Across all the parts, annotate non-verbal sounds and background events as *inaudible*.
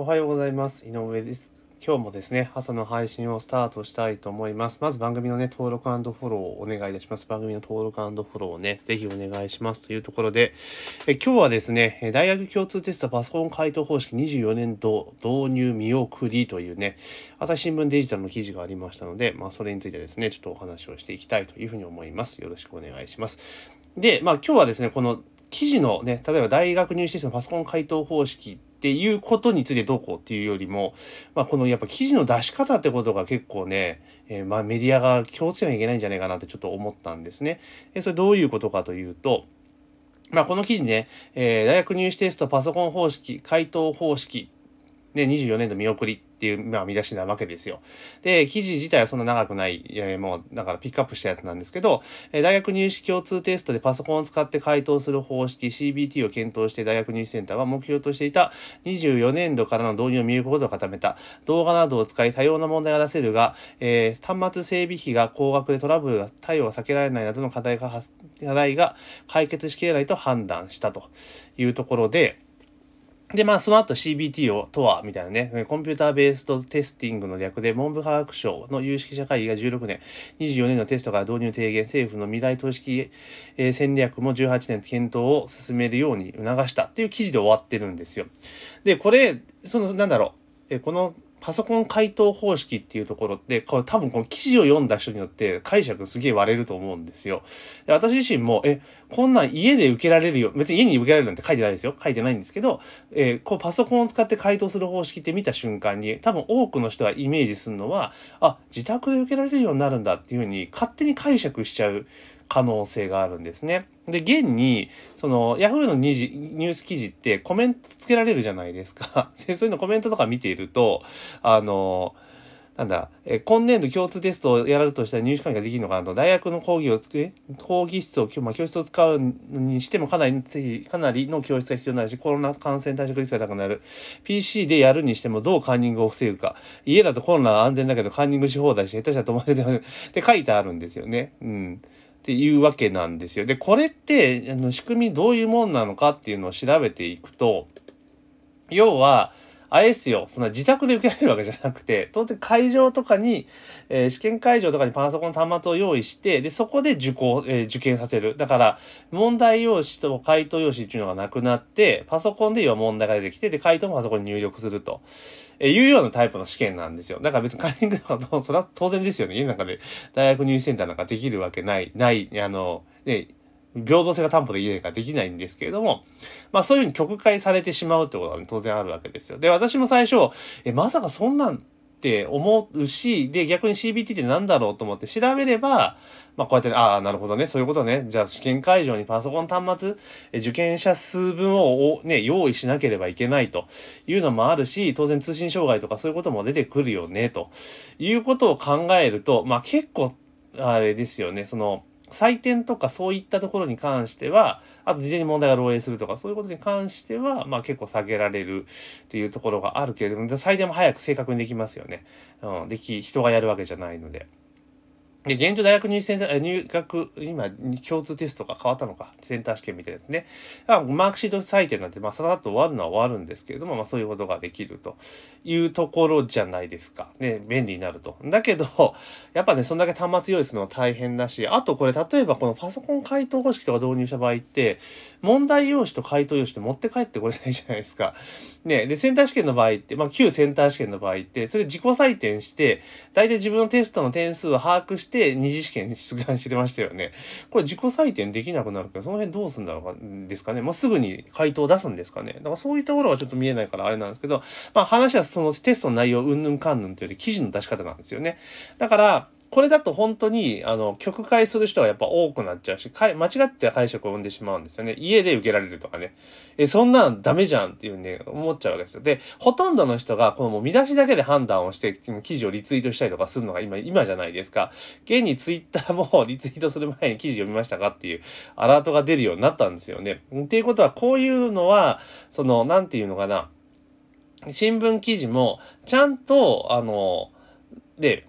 おはようございます。井上です。今日もですね、朝の配信をスタートしたいと思います。まず番組のね、登録フォローをお願いいたします。番組の登録フォローをね、ぜひお願いしますというところで、え今日はですね、大学共通テストパソコン回答方式24年度導入見送りというね、朝日新聞デジタルの記事がありましたので、まあそれについてですね、ちょっとお話をしていきたいというふうに思います。よろしくお願いします。で、まあ今日はですね、この記事のね、例えば大学入試テストのパソコン回答方式っていうことについてどうこうっていうよりも、まあ、このやっぱ記事の出し方ってことが結構ね、えーまあメディアが気をつけなきゃいけないんじゃないかなってちょっと思ったんですね。でそれどういうことかというと、まあ、この記事ね、えー大学入試テストパソコン方式、回答方式で24年度見送りっていう、まあ、見出しなわけですよ。で、記事自体はそんな長くない、いやもう、だからピックアップしたやつなんですけど、えー大学入試共通テストでパソコンを使って回答する方式 CBT を検討して大学入試センターは目標としていた24年度からの導入を見ることを固めた。動画などを使い多様な問題が出せるが、えー端末整備費が高額でトラブルが対応が避けられないなどの課題が課題が解決しきれないと判断したというところで、で、まあ、その後 CBT をとは、みたいなね、コンピューターベースとテスティングの略で、文部科学省の有識者会議が16年、24年のテストから導入提言、政府の未来投資機、え戦略も18年検討を進めるように促した。っていう記事で終わってるんですよ。で、これ、その、なんだろう、えこの、パソコン回答方式っていうところって、これ多分この記事を読んだ人によって解釈すげえ割れると思うんですよ。で私自身も、え、こんなん家で受けられるよ。別に家に受けられるなんて書いてないですよ。書いてないんですけど、えーこうパソコンを使って回答する方式って見た瞬間に、多分多くの人がイメージするのは、あ、自宅で受けられるようになるんだっていうふうに勝手に解釈しちゃう可能性があるんですね。で、現に、その、Yahoo のニジニュース記事ってコメントつけられるじゃないですか。*laughs* でそういうのコメントとか見ていると、あの、なんだ、え今年度共通テストをやらるとしたら入試管理ができるのかなと、大学の講義をつけ、講義室を、まあ、教室を使うにしてもかなり、かなりの教室が必要になるし、コロナ感染対策率が高くなる。PC でやるにしてもどうカンニングを防ぐか。家だとコロナは安全だけどカンニングし放題して、下手したら止まれてって書いてあるんですよね。うん。っていうわけなんですよ。で、これって、あの、仕組みどういうもんなのかっていうのを調べていくと、要は、あれですよ、そんな自宅で受けられるわけじゃなくて、当然会場とかに、えー試験会場とかにパソコンの端末を用意して、で、そこで受講、えー受験させる。だから、問題用紙と回答用紙っていうのがなくなって、パソコンで要は問題が出てきて、で、回答もパソコンに入力すると。えーいうようなタイプの試験なんですよ。だから別にカンニングとか、それは当然ですよね。家の中で大学入試センターなんかできるわけない、ない、あの、ね、平等性が担保できないからできないんですけれども、まあそういうふうに曲解されてしまうってことは当然あるわけですよ。で、私も最初、え、まさかそんなんって思うし、で、逆に CBT って何だろうと思って調べれば、まあこうやって、ああ、なるほどね、そういうことね。じゃあ試験会場にパソコン端末、え受験者数分をおね、用意しなければいけないというのもあるし、当然通信障害とかそういうことも出てくるよね、ということを考えると、まあ結構、あれですよね、その、採点とかそういったところに関しては、あと事前に問題が漏洩するとか、そういうことに関しては、まあ結構下げられるっていうところがあるけれども、採点も早く正確にできますよね。うん。でき、人がやるわけじゃないので。で、現状大学入試センター、入学、今、共通テストが変わったのか、センター試験みたいなやつね。あマークシート採点なんて、まあ、ささっと終わるのは終わるんですけれども、まあ、そういうことができるというところじゃないですか。ね、便利になると。だけど、やっぱね、そんだけ端末用意するのは大変だし、あとこれ、例えばこのパソコン回答方式とか導入した場合って、問題用紙と回答用紙って持って帰ってこれないじゃないですか。ね、で、センター試験の場合って、まあ、旧センター試験の場合って、それで自己採点して、大体自分のテストの点数を把握して、二次試験に出願してましたよね。これ自己採点できなくなるけど、その辺どうすんだろうか、ですかね。もうすぐに回答を出すんですかね。だからそういったところはちょっと見えないからあれなんですけど、まあ話はそのテストの内容、うんぬんかんぬんというより記事の出し方なんですよね。だから、これだと本当に、あの、曲解する人がやっぱ多くなっちゃうし、間違って解釈を生んでしまうんですよね。家で受けられるとかね。え、そんなんダメじゃんっていうね、思っちゃうわけですよ。で、ほとんどの人が、このもう見出しだけで判断をして、記事をリツイートしたりとかするのが今、今じゃないですか。現にツイッターもリツイートする前に記事読みましたかっていうアラートが出るようになったんですよね。っていうことは、こういうのは、その、なんていうのかな。新聞記事も、ちゃんと、あの、で、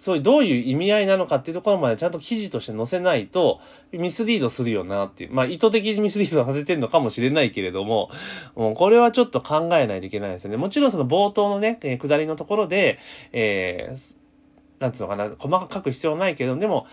そういうどういう意味合いなのかっていうところまでちゃんと記事として載せないと、ミスリードするよなっていう。まあ意図的にミスリードさせてるのかもしれないけれども、もうこれはちょっと考えないといけないですよね。もちろんその冒頭のね、え、下りのところで、えー、なんつうのかな、細かく書く必要はないけど、でも、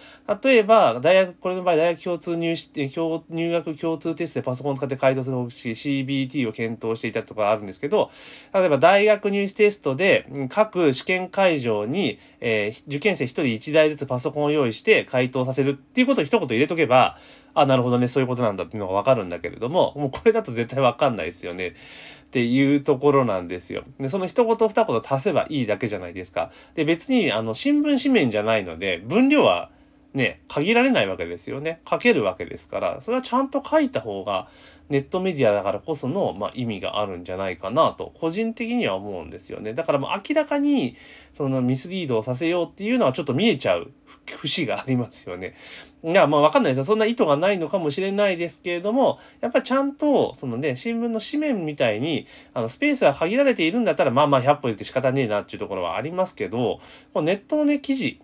例えば、大学、これの場合、大学共通入試、入学共通テストでパソコンを使って回答する方式、CBT を検討していたとかあるんですけど、例えば大学入試テストで、各試験会場に、えー、受験生1人1台ずつパソコンを用意して回答させるっていうことを一言入れとけば、あ、なるほどね、そういうことなんだっていうのがわかるんだけれども、もうこれだと絶対わかんないですよね。っていうところなんですよ。で、その一言二言足せばいいだけじゃないですか。で、別に、あの、新聞紙面じゃないので、分量はね、限られないわけですよね。書けるわけですから、それはちゃんと書いた方が、ネットメディアだからこその、まあ、意味があるんじゃないかなと、個人的には思うんですよね。だからもう明らかに、そのミスリードをさせようっていうのはちょっと見えちゃう節がありますよね。いや、まあわかんないですよ。そんな意図がないのかもしれないですけれども、やっぱちゃんと、そのね、新聞の紙面みたいに、あの、スペースが限られているんだったら、まあまあ100歩言って仕方ねえなっていうところはありますけど、こネットのね、記事、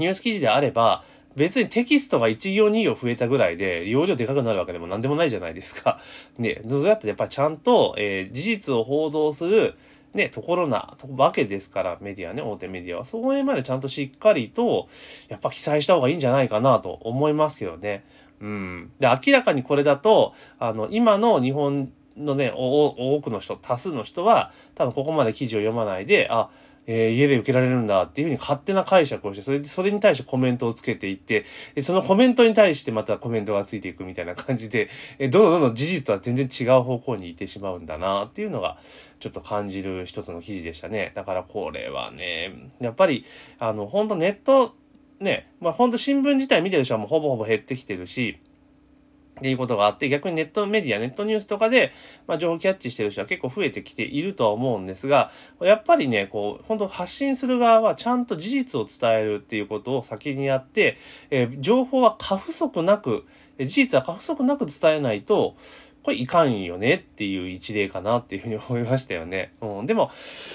ニュース記事であれば、別にテキストが1行2行増えたぐらいで、容量でかくなるわけでも何でもないじゃないですか。*laughs* ね、どうやってやっぱりちゃんと、えー、事実を報道する、ね、ところなわけですから、メディアね、大手メディアは。そこまでちゃんとしっかりと、やっぱ記載した方がいいんじゃないかなと思いますけどね。うん。で、明らかにこれだと、あの、今の日本のね、多くの人、多数の人は、多分ここまで記事を読まないで、あ、えー、家で受けられるんだっていうふうに勝手な解釈をして、それで、それに対してコメントをつけていって、でそのコメントに対してまたコメントがついていくみたいな感じで、え、どんどんどんどん事実とは全然違う方向に行ってしまうんだなっていうのが、ちょっと感じる一つの記事でしたね。だからこれはね、やっぱり、あの、本当ネット、ね、まあ本当新聞自体見てる人はもうほぼほぼ減ってきてるし、っていうことがあって、逆にネットメディア、ネットニュースとかで、まあ、情報キャッチしてる人は結構増えてきているとは思うんですが、やっぱりね、こう、本当発信する側はちゃんと事実を伝えるっていうことを先にやって、えー、情報は過不足なく、事実は過不足なく伝えないと、これいかんよねっていう一例かなっていうふうに思いましたよね。*laughs* うん。でも、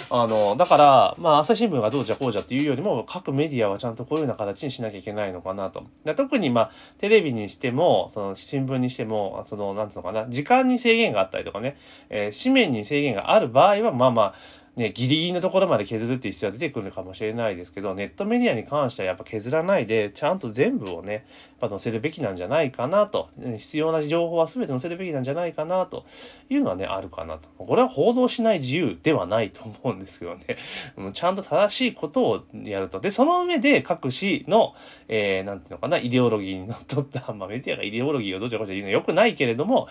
あの、だから、まあ、朝日新聞がどうじゃこうじゃっていうよりも、各メディアはちゃんとこういうような形にしなきゃいけないのかなと。で特に、まあ、テレビにしても、その、新聞にしても、その、なんつうのかな、時間に制限があったりとかね、えー、紙面に制限がある場合は、まあまあ、ね、ギリギリのところまで削るっていう必要は出てくるのかもしれないですけど、ネットメディアに関してはやっぱ削らないで、ちゃんと全部をね、やっぱ載せるべきなんじゃないかなと、必要な情報は全て載せるべきなんじゃないかなというのはね、あるかなと。これは報道しない自由ではないと思うんですけどね、*laughs* ちゃんと正しいことをやると。で、その上で各紙の、えー、なんていうのかな、イデオロギーにのっとった、まあメディアがイデオロギーをどちらかというのは良くないけれども、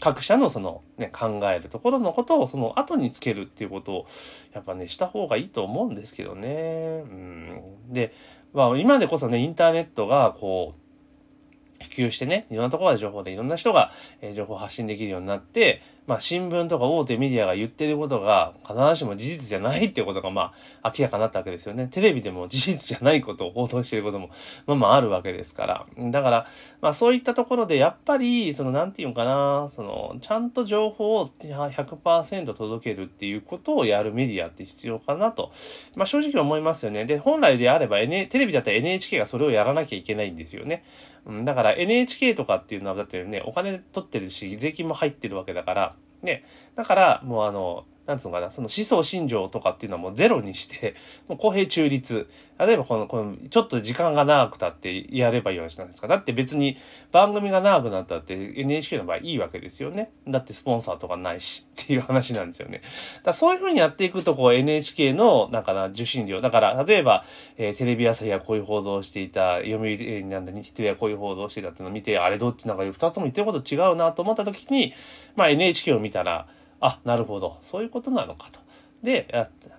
各社のそのね、考えるところのことをその後につけるっていうことを、やっぱね、した方がいいと思うんですけどね。うん。で、まあ今でこそね、インターネットがこう、普及してね、いろんなところで情報でいろんな人が、情報発信できるようになって、まあ新聞とか大手メディアが言ってることが必ずしも事実じゃないっていうことがまあ明らかになったわけですよね。テレビでも事実じゃないことを報道していることもまあまああるわけですから。だからまあそういったところでやっぱりそのなんていうのかな、そのちゃんと情報を100%届けるっていうことをやるメディアって必要かなと。まあ正直思いますよね。で、本来であれば、N、テレビだったら NHK がそれをやらなきゃいけないんですよね。うん、だから NHK とかっていうのはだってね、お金取ってるし、税金も入ってるわけだから、ね、だから、もうあの、なんつうのかな、その思想信条とかっていうのはもうゼロにして、*laughs* もう公平中立。例えばこの、この、ちょっと時間が長くたってやればいいわけじゃないですか。だって別に番組が長くなったって NHK の場合いいわけですよね。だってスポンサーとかないし *laughs* っていう話なんですよね。だそういうふうにやっていくとこう NHK の、なんかな、受信料。だから例えば、えー、テレビ朝日はこういう報道をしていた、読売、えー、なんだ、日テレはこういう報道をしていたっていうのを見て、あれどっちなんか二つとも言ってること違うなと思った時に、まあ NHK を見たら、あ、なるほど。そういうことなのかと。で、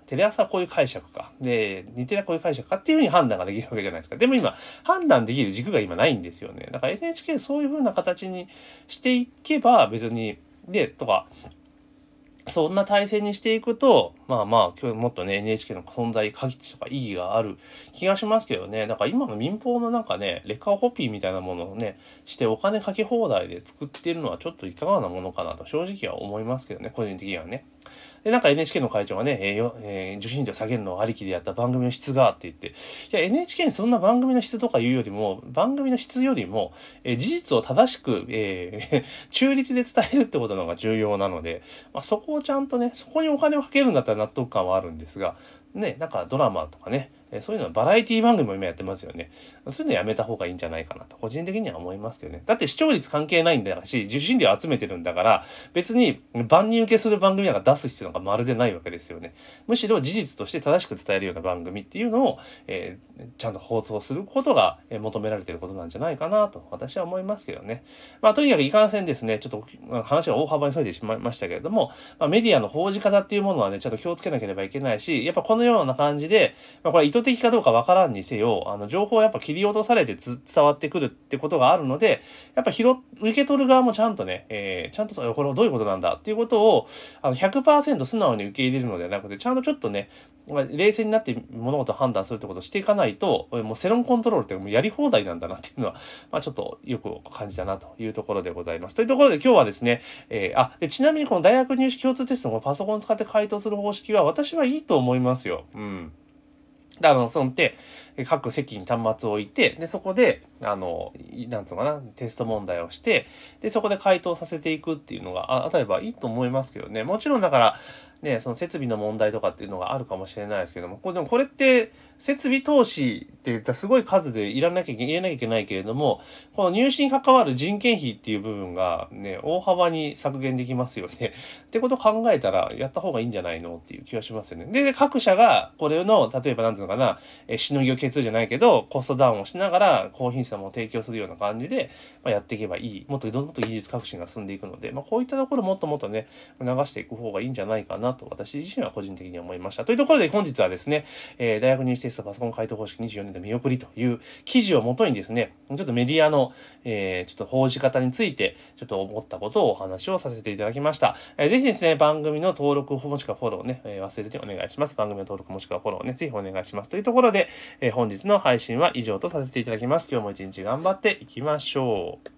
テレ朝はこういう解釈か。で、似てはこういう解釈かっていうふうに判断ができるわけじゃないですか。でも今、判断できる軸が今ないんですよね。だから NHK そういうふうな形にしていけば別に、で、とか、そんな体制にしていくと、まあまあ、今日もっとね、NHK の存在、価値とか意義がある気がしますけどね。だから今の民放のなんかね、レカホピーみたいなものをね、してお金かけ放題で作っているのはちょっといかがなものかなと正直は思いますけどね、個人的にはね。で、なんか NHK の会長がね、えーよえー受信料下げるのをありきでやった番組の質がって言って、いや、NHK にそんな番組の質とか言うよりも、番組の質よりも、えー事実を正しく、えー *laughs* 中立で伝えるってことの方が重要なので、まあ、そこをちゃんとね、そこにお金をかけるんだったら納得感はあるんですが、ね、なんかドラマとかね、えそういうのはバラエティ番組も今やってますよね。そういうのやめた方がいいんじゃないかなと、個人的には思いますけどね。だって視聴率関係ないんだし、受信料集めてるんだから、別に万人受けする番組なんか出す必要なんかまるでないわけですよね。むしろ事実として正しく伝えるような番組っていうのを、えーちゃんと放送することが求められてることなんじゃないかなと、私は思いますけどね。まあ、とにかくいかんせんですね、ちょっと話が大幅にそれてしまいましたけれども、まあ、メディアの報じ方っていうものはね、ちゃんと気をつけなければいけないし、やっぱこのような感じで、まあ、これ図的かどうかわからんにせよ、あの、情報をやっぱ切り落とされて伝わってくるってことがあるので、やっぱ拾、受け取る側もちゃんとね、えーちゃんと、これはどういうことなんだ？っていうことを、あの、100%素直に受け入れるのではなくて、ちゃんとちょっとね、ま冷静になって物事を判断するってことをしていかないと、もう世論コントロールってもうやり放題なんだなっていうのは、まあちょっとよく感じたなというところでございます。というところで今日はですね、えーあ、でちなみにこの大学入試共通テストのパソコンを使って回答する方式は私はいいと思いますよ。うん。であの、そのって、各席に端末を置いて、で、そこで、あの、なんつうかな、テスト問題をして、で、そこで回答させていくっていうのが、あ、例えばいいと思いますけどね。もちろんだから、ね、その設備の問題とかっていうのがあるかもしれないですけども、これでもこれって、設備投資って言ったらすごい数でいらなきゃいけないけないけれども、この入試に関わる人件費っていう部分がね、大幅に削減できますよね。ってこと考えたら、やった方がいいんじゃないのっていう気はしますよね。で、各社が、これの、例えばなんていうのかな、えしのぎを削るじゃないけど、コストダウンをしながら、高品質も提供するような感じで、まあ、やっていけばいい。もっと、もっと技術革新が進んでいくので、まあ、こういったところもっともっとね、流していく方がいいんじゃないかなと、私自身は個人的に思いました。というところで、本日はですね、えー大学入試テストパソコン回答方式24年で見送りという記事をもとにですね、ちょっとメディアの、えーちょっと報じ方について、ちょっと思ったことをお話をさせていただきました。えーぜひですね、番組の登録もしくはフォローね、えー忘れずにお願いします。番組の登録もしくはフォローね、ぜひお願いします。というところで、えー本日の配信は以上とさせていただきます。今日も一日頑張っていきましょう。